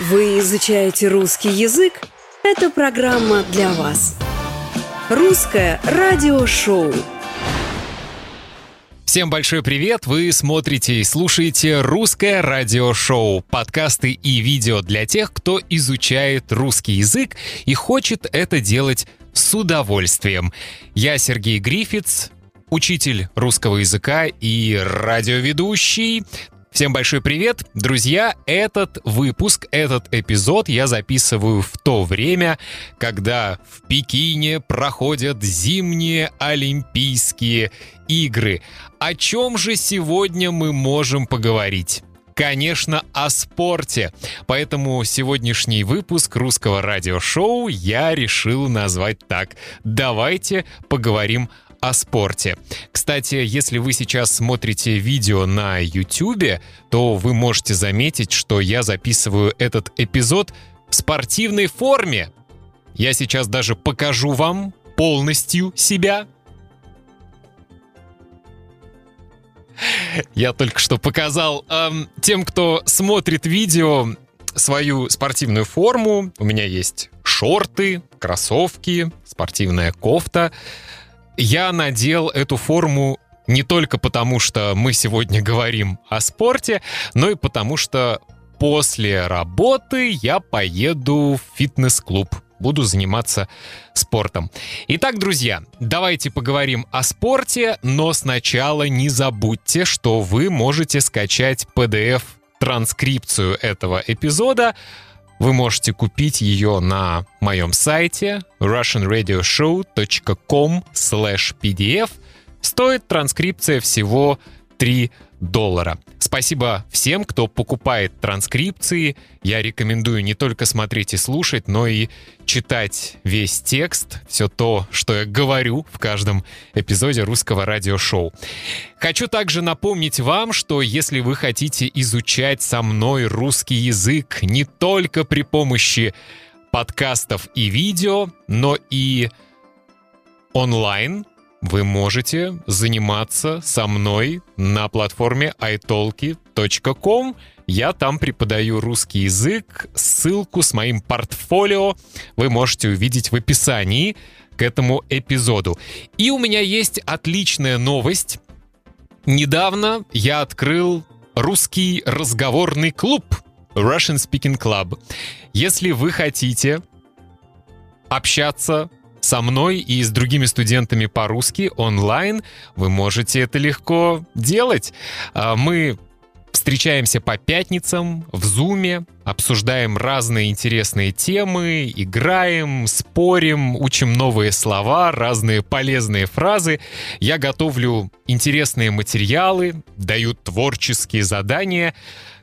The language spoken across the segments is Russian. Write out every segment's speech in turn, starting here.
Вы изучаете русский язык? Эта программа для вас. Русское радиошоу. Всем большой привет! Вы смотрите и слушаете «Русское радиошоу» — подкасты и видео для тех, кто изучает русский язык и хочет это делать с удовольствием. Я Сергей Грифиц, учитель русского языка и радиоведущий. Всем большой привет, друзья! Этот выпуск, этот эпизод я записываю в то время, когда в Пекине проходят зимние Олимпийские игры. О чем же сегодня мы можем поговорить? конечно, о спорте. Поэтому сегодняшний выпуск русского радиошоу я решил назвать так. Давайте поговорим о спорте. Кстати, если вы сейчас смотрите видео на YouTube, то вы можете заметить, что я записываю этот эпизод в спортивной форме. Я сейчас даже покажу вам полностью себя. Я только что показал эм, тем, кто смотрит видео, свою спортивную форму. У меня есть шорты, кроссовки, спортивная кофта. Я надел эту форму не только потому, что мы сегодня говорим о спорте, но и потому, что после работы я поеду в фитнес-клуб. Буду заниматься спортом. Итак, друзья, давайте поговорим о спорте, но сначала не забудьте, что вы можете скачать PDF-транскрипцию этого эпизода вы можете купить ее на моем сайте russianradioshow.com pdf. Стоит транскрипция всего 3 доллара. Спасибо всем, кто покупает транскрипции. Я рекомендую не только смотреть и слушать, но и читать весь текст, все то, что я говорю в каждом эпизоде русского радиошоу. Хочу также напомнить вам, что если вы хотите изучать со мной русский язык не только при помощи подкастов и видео, но и онлайн, вы можете заниматься со мной на платформе italki.com. Я там преподаю русский язык. Ссылку с моим портфолио вы можете увидеть в описании к этому эпизоду. И у меня есть отличная новость. Недавно я открыл русский разговорный клуб Russian Speaking Club. Если вы хотите общаться со мной и с другими студентами по-русски онлайн вы можете это легко делать. А, мы встречаемся по пятницам в Зуме, обсуждаем разные интересные темы, играем, спорим, учим новые слова, разные полезные фразы. Я готовлю интересные материалы, даю творческие задания.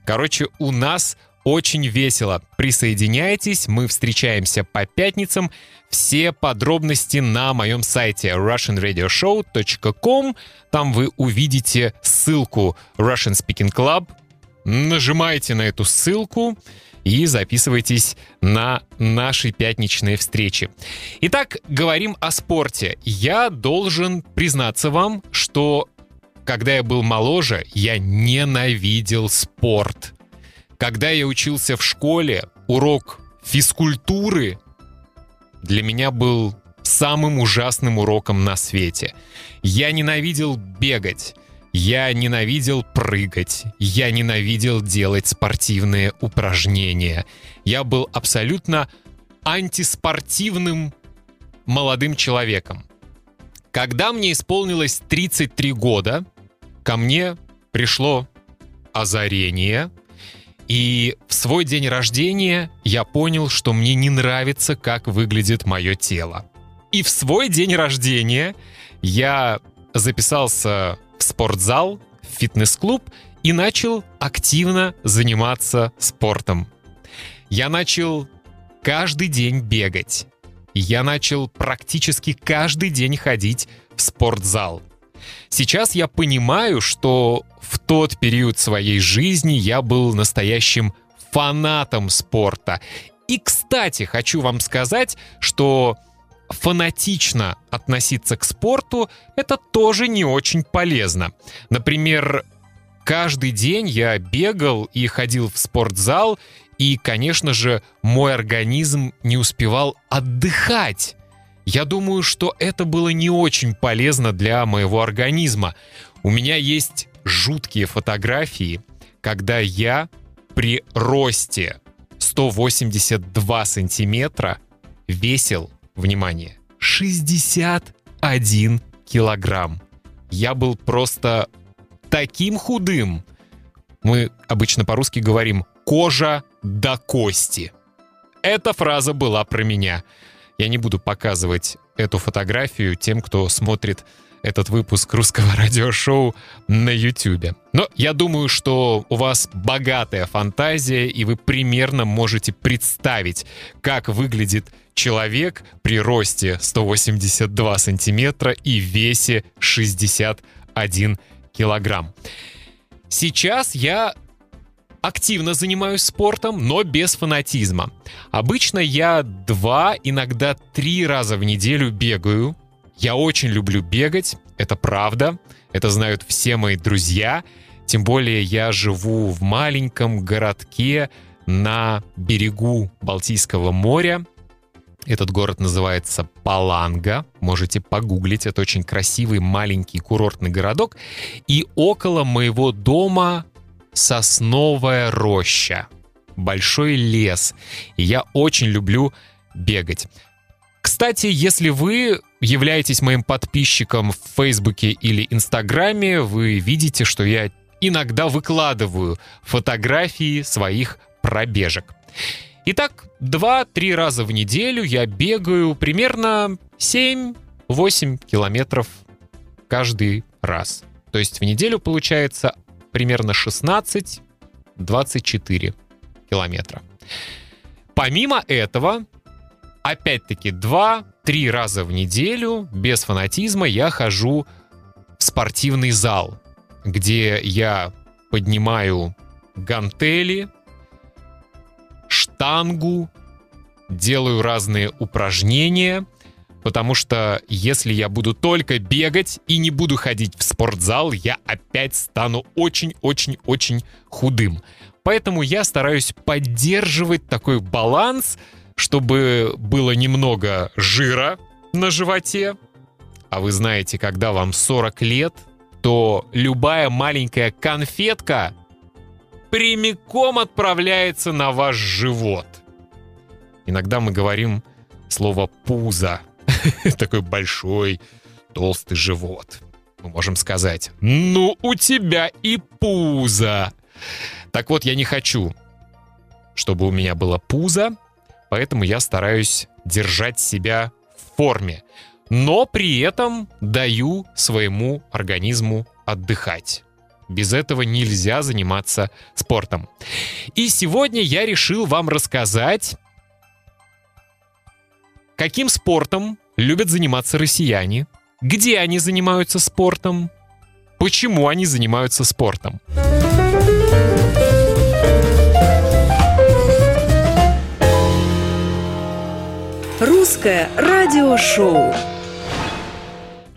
Короче, у нас очень весело. Присоединяйтесь, мы встречаемся по пятницам. Все подробности на моем сайте russianradioshow.com. Там вы увидите ссылку Russian Speaking Club. Нажимайте на эту ссылку и записывайтесь на наши пятничные встречи. Итак, говорим о спорте. Я должен признаться вам, что когда я был моложе, я ненавидел спорт. Когда я учился в школе, урок физкультуры для меня был самым ужасным уроком на свете. Я ненавидел бегать. Я ненавидел прыгать, я ненавидел делать спортивные упражнения. Я был абсолютно антиспортивным молодым человеком. Когда мне исполнилось 33 года, ко мне пришло озарение — и в свой день рождения я понял, что мне не нравится, как выглядит мое тело. И в свой день рождения я записался в спортзал, в фитнес-клуб и начал активно заниматься спортом. Я начал каждый день бегать. Я начал практически каждый день ходить в спортзал. Сейчас я понимаю, что в тот период своей жизни я был настоящим фанатом спорта. И, кстати, хочу вам сказать, что фанатично относиться к спорту — это тоже не очень полезно. Например, каждый день я бегал и ходил в спортзал, И, конечно же, мой организм не успевал отдыхать. Я думаю, что это было не очень полезно для моего организма. У меня есть жуткие фотографии, когда я при росте 182 сантиметра весил, внимание, 61 килограмм. Я был просто таким худым. Мы обычно по-русски говорим «кожа до кости». Эта фраза была про меня. Я не буду показывать эту фотографию тем, кто смотрит этот выпуск русского радиошоу на YouTube. Но я думаю, что у вас богатая фантазия, и вы примерно можете представить, как выглядит человек при росте 182 сантиметра и весе 61 килограмм. Сейчас я активно занимаюсь спортом, но без фанатизма. Обычно я два, иногда три раза в неделю бегаю. Я очень люблю бегать, это правда, это знают все мои друзья. Тем более я живу в маленьком городке на берегу Балтийского моря. Этот город называется Паланга. Можете погуглить. Это очень красивый маленький курортный городок. И около моего дома сосновая роща. Большой лес. И я очень люблю бегать. Кстати, если вы являетесь моим подписчиком в Фейсбуке или Инстаграме, вы видите, что я иногда выкладываю фотографии своих пробежек. Итак, 2-3 раза в неделю я бегаю примерно 7-8 километров каждый раз. То есть в неделю получается примерно 16-24 километра. Помимо этого, опять-таки 2-3 раза в неделю без фанатизма я хожу в спортивный зал, где я поднимаю гантели, штангу, делаю разные упражнения, потому что если я буду только бегать и не буду ходить в спортзал, я опять стану очень-очень-очень худым. Поэтому я стараюсь поддерживать такой баланс, чтобы было немного жира на животе. А вы знаете, когда вам 40 лет, то любая маленькая конфетка прямиком отправляется на ваш живот. Иногда мы говорим слово «пузо». Такой большой, толстый живот. Мы можем сказать «Ну, у тебя и пузо». Так вот, я не хочу, чтобы у меня было пузо, поэтому я стараюсь держать себя в форме. Но при этом даю своему организму отдыхать. Без этого нельзя заниматься спортом. И сегодня я решил вам рассказать, каким спортом любят заниматься россияне, где они занимаются спортом, почему они занимаются спортом. Русское радиошоу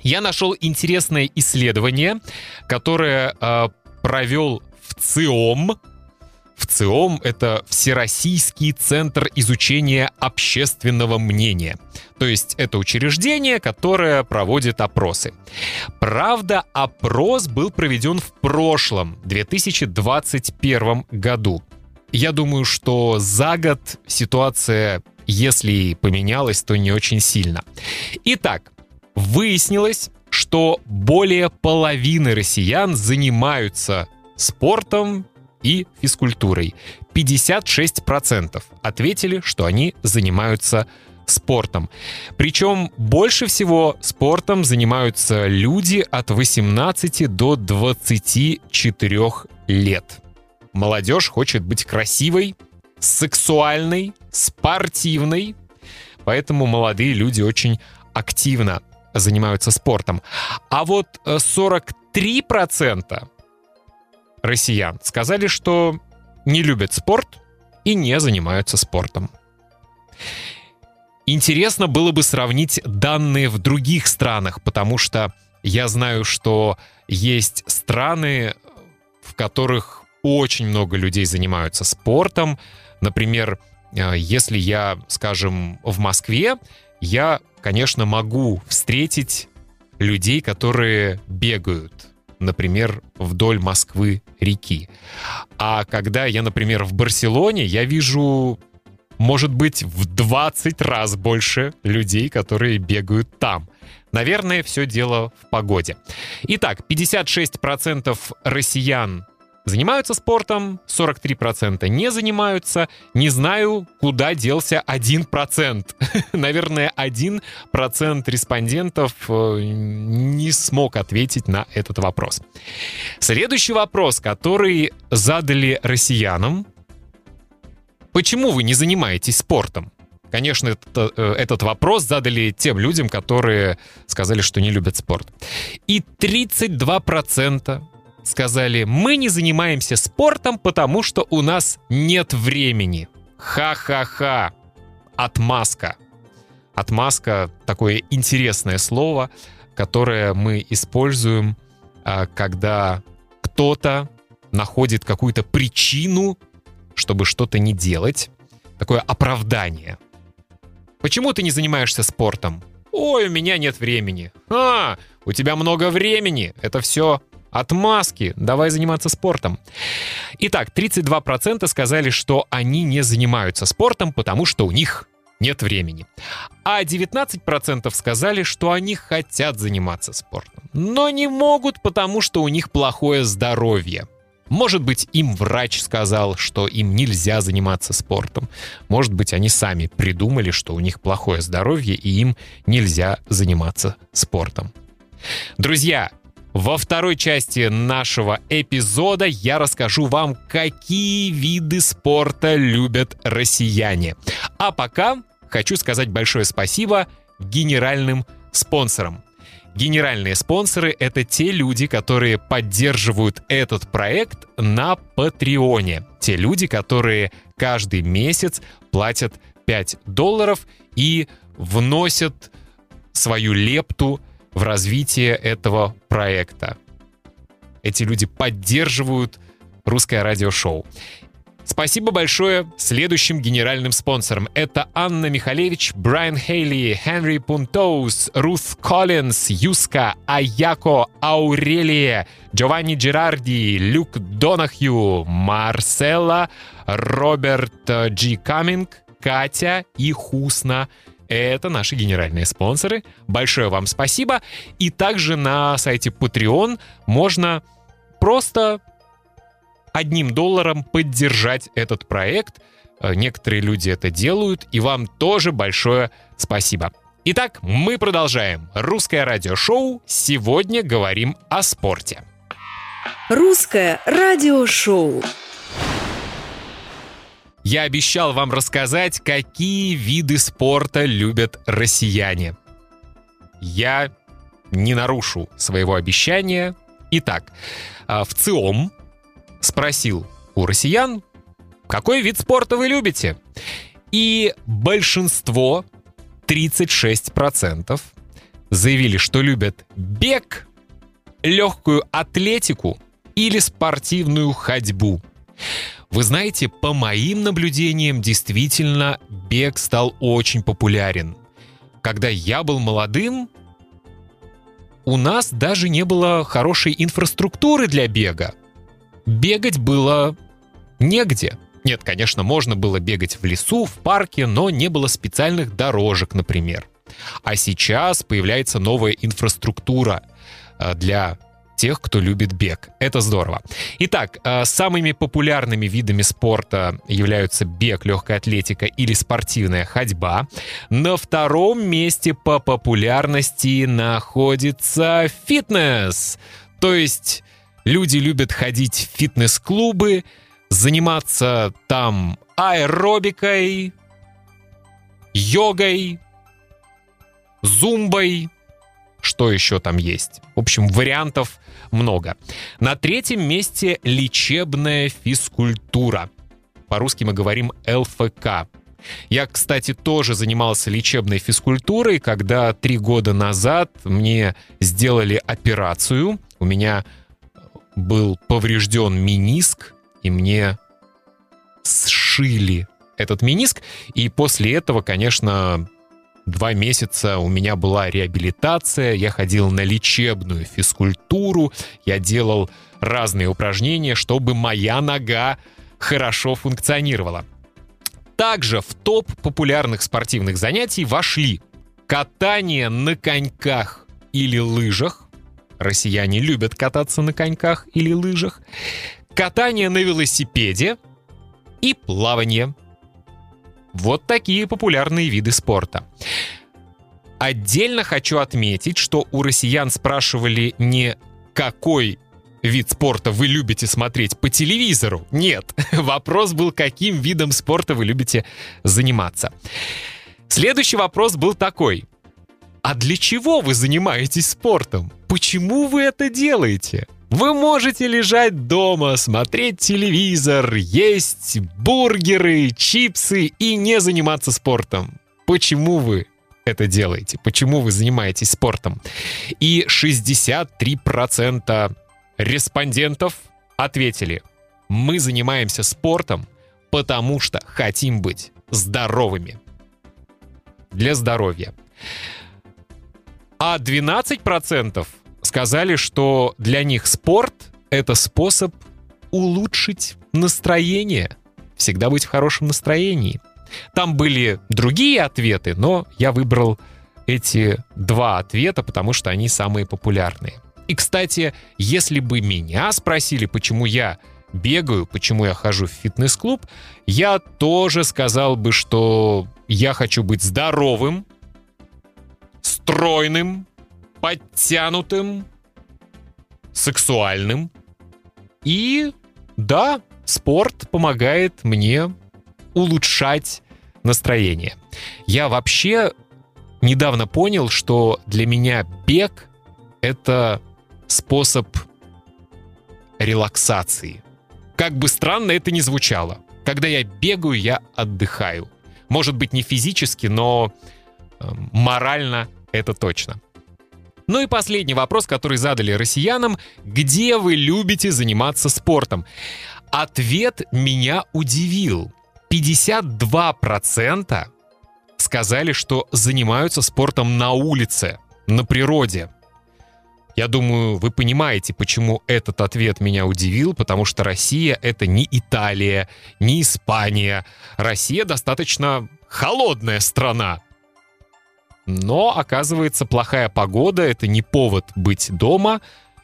я нашел интересное исследование, которое э, провел в ЦИОМ. В ЦИОМ — это Всероссийский центр изучения общественного мнения. То есть это учреждение, которое проводит опросы. Правда, опрос был проведен в прошлом, 2021 году. Я думаю, что за год ситуация, если и поменялась, то не очень сильно. Итак, Выяснилось, что более половины россиян занимаются спортом и физкультурой. 56% ответили, что они занимаются спортом. Причем больше всего спортом занимаются люди от 18 до 24 лет. Молодежь хочет быть красивой, сексуальной, спортивной, поэтому молодые люди очень активно занимаются спортом. А вот 43% э, россиян сказали, что не любят спорт и не занимаются спортом. Интересно было бы сравнить данные в других странах, потому что я знаю, что есть страны, в которых очень много людей занимаются спортом. Например, э, если я, скажем, в Москве, я, конечно, могу встретить людей, которые бегают, например, вдоль Москвы реки. А когда я, например, в Барселоне, я вижу, может быть, в 20 раз больше людей, которые бегают там. Наверное, все дело в погоде. Итак, 56% россиян занимаются спортом, 43% не занимаются. Не знаю, куда делся 1%. Наверное, 1% респондентов э, не смог ответить на этот вопрос. Следующий вопрос, который задали россиянам. Почему вы не занимаетесь спортом? Конечно, это, э, этот вопрос задали тем людям, которые сказали, что не любят спорт. И 32% сказали, мы не занимаемся спортом, потому что у нас нет времени. Ха-ха-ха. Отмазка. Отмазка — такое интересное слово, которое мы используем, а, когда кто-то находит какую-то причину, чтобы что-то не делать. Такое оправдание. Почему ты не занимаешься спортом? Ой, у меня нет времени. А, у тебя много времени. Это все Отмазки, давай заниматься спортом. Итак, 32% сказали, что они не занимаются спортом, потому что у них нет времени. А 19% сказали, что они хотят заниматься спортом, но не могут, потому что у них плохое здоровье. Может быть, им врач сказал, что им нельзя заниматься спортом. Может быть, они сами придумали, что у них плохое здоровье и им нельзя заниматься спортом. Друзья, во второй части нашего эпизода я расскажу вам, какие виды спорта любят россияне. А пока хочу сказать большое спасибо генеральным спонсорам. Генеральные спонсоры — это те люди, которые поддерживают этот проект на Патреоне. Те люди, которые каждый месяц платят 5 долларов и вносят свою лепту в развитие этого проекта. Эти люди поддерживают русское радиошоу. Спасибо большое следующим генеральным спонсорам. Это Анна Михалевич, Брайан Хейли, Хенри Пунтоус, Рут Коллинс, Юска, Аяко, Аурелия, Джованни Джерарди, Люк Донахью, Марселла, Роберт Джи Каминг, Катя и Хусна это наши генеральные спонсоры. Большое вам спасибо. И также на сайте Patreon можно просто одним долларом поддержать этот проект. Э, некоторые люди это делают, и вам тоже большое спасибо. Итак, мы продолжаем. Русское радиошоу. Сегодня говорим о спорте. Русское радиошоу. Я обещал вам рассказать, какие виды спорта любят россияне. Я не нарушу своего обещания. Итак, а, в ЦИОМ спросил у россиян, какой вид спорта вы любите? И большинство, 36%, заявили, что любят бег, легкую атлетику или спортивную ходьбу. Вы знаете, по моим наблюдениям, действительно, бег стал очень популярен. Когда я был молодым, у нас даже не было хорошей инфраструктуры для бега. Бегать было негде. Нет, конечно, можно было бегать в лесу, в парке, но не было специальных дорожек, например. А сейчас появляется новая инфраструктура э, для тех, кто любит бег. Это здорово. Итак, э, самыми популярными видами спорта являются бег, легкая атлетика или спортивная ходьба. На втором месте по популярности находится фитнес. То есть люди любят ходить в фитнес-клубы, заниматься там аэробикой, йогой, зумбой, что еще там есть. В общем, вариантов много. На третьем месте лечебная физкультура. По-русски мы говорим ЛФК. Я, кстати, тоже занимался лечебной физкультурой, когда три года назад мне сделали операцию. У меня был поврежден миниск, и мне сшили этот миниск. И после этого, конечно, два месяца у меня была реабилитация, я ходил на лечебную физкультуру, я делал разные упражнения, чтобы моя нога хорошо функционировала. Также в топ популярных спортивных занятий вошли катание на коньках или лыжах. Россияне любят кататься на коньках или лыжах. Катание на велосипеде и плавание. Вот такие популярные виды спорта. Отдельно хочу отметить, что у россиян спрашивали не какой вид спорта вы любите смотреть по телевизору. Нет, вопрос был, каким видом спорта вы любите заниматься. Следующий вопрос был такой. А для чего вы занимаетесь спортом? Почему вы это делаете? Вы можете лежать дома, смотреть телевизор, есть бургеры, чипсы и не заниматься спортом. Почему вы это делаете? Почему вы занимаетесь спортом? И 63% респондентов ответили, мы занимаемся спортом, потому что хотим быть здоровыми. Для здоровья. А 12% сказали, что для них спорт — это способ улучшить настроение, всегда быть в хорошем настроении. Там были другие ответы, но я выбрал эти два ответа, потому что они самые популярные. И, кстати, если бы меня спросили, почему я бегаю, почему я хожу в фитнес-клуб, я тоже сказал бы, что я хочу быть здоровым, стройным, подтянутым, сексуальным. И да, спорт помогает мне улучшать настроение. Я вообще недавно понял, что для меня бег — это способ релаксации. Как бы странно это ни звучало. Когда я бегаю, я отдыхаю. Может быть, не физически, но э, морально это точно. Ну и последний вопрос, который задали россиянам. Где вы любите заниматься спортом? Ответ меня удивил. 52% сказали, что занимаются спортом на улице, на природе. Я думаю, вы понимаете, почему этот ответ меня удивил, потому что Россия — это не Италия, не Испания. Россия достаточно холодная страна. Но, оказывается, плохая погода — это не повод быть дома,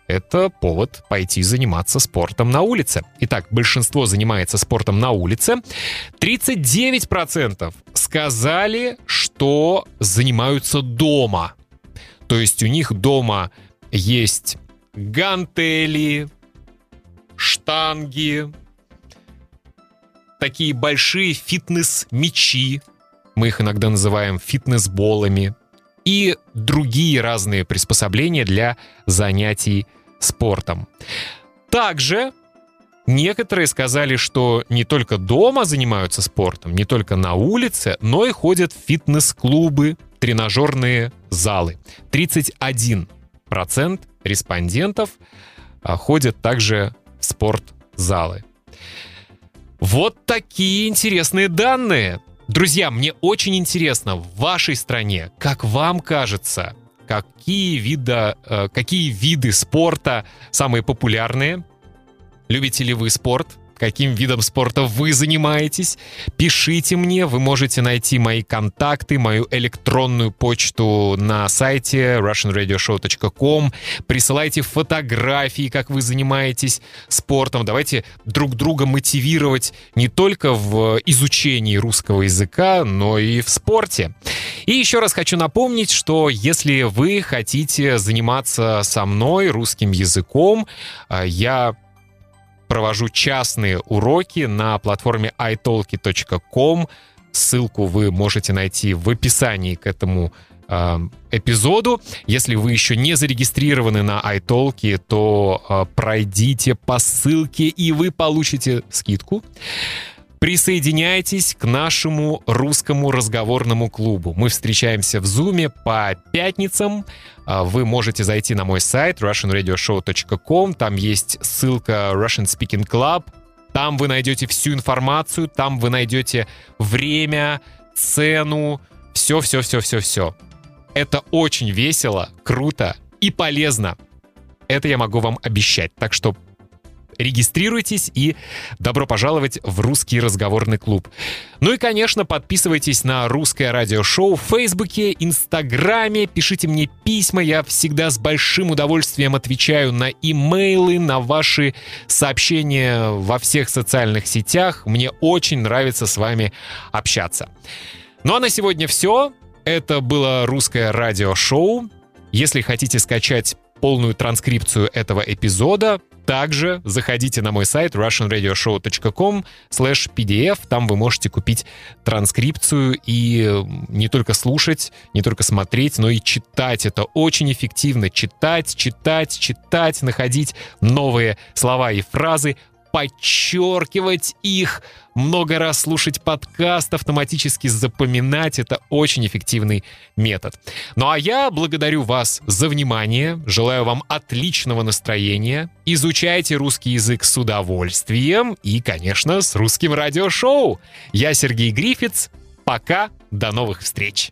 это повод пойти заниматься спортом на улице. Итак, большинство занимается спортом на улице. 39% сказали, что занимаются дома. То есть у них дома есть гантели, штанги, такие большие фитнес-мечи, мы их иногда называем фитнес-болами, и другие разные приспособления для занятий спортом. Также некоторые сказали, что не только дома занимаются спортом, не только на улице, но и ходят в фитнес-клубы, тренажерные залы. 31 процент респондентов а, ходят также в спортзалы. Вот такие интересные данные. Друзья, мне очень интересно, в вашей стране, как вам кажется, какие, вида, э, какие виды спорта самые популярные? Любите ли вы спорт? Каким видом спорта вы занимаетесь. Пишите мне, вы можете найти мои контакты, мою электронную почту на сайте russianradioshow.com. Присылайте фотографии, как вы занимаетесь спортом. Давайте друг друга мотивировать не только в изучении русского языка, но и в спорте. И еще раз хочу напомнить, что если вы хотите заниматься со мной русским языком, э, я провожу частные уроки на платформе italki.com. Ссылку вы можете найти в описании к этому э, эпизоду. Если вы еще не зарегистрированы на iTalki, то э, пройдите по ссылке и вы получите скидку. Присоединяйтесь к нашему русскому разговорному клубу. Мы встречаемся в Зуме по пятницам. А, вы можете зайти на мой сайт russianradioshow.com. Там есть ссылка Russian Speaking Club. Там вы найдете всю информацию, там вы найдете время, цену, все-все-все-все-все. Это очень весело, круто и полезно. Это я могу вам обещать. Так что регистрируйтесь и добро пожаловать в русский разговорный клуб. Ну и, конечно, подписывайтесь на русское радиошоу в Фейсбуке, Инстаграме, пишите мне письма, я всегда с большим удовольствием отвечаю на имейлы, на ваши сообщения во всех социальных сетях. Мне очень нравится с вами общаться. Ну а на сегодня все. Это было русское радиошоу. Если хотите скачать полную транскрипцию этого эпизода, также заходите на мой сайт russianradioshow.com pdf. Там вы можете купить транскрипцию и не только слушать, не только смотреть, но и читать. Это очень эффективно. Читать, читать, читать, находить новые слова и фразы, подчеркивать их, много раз слушать подкаст, автоматически запоминать. Это очень эффективный метод. Ну а я благодарю вас за внимание, желаю вам отличного настроения, изучайте русский язык с удовольствием и, конечно, с русским радиошоу. Я Сергей Грифиц. Пока, до новых встреч.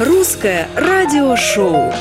Русское радиошоу.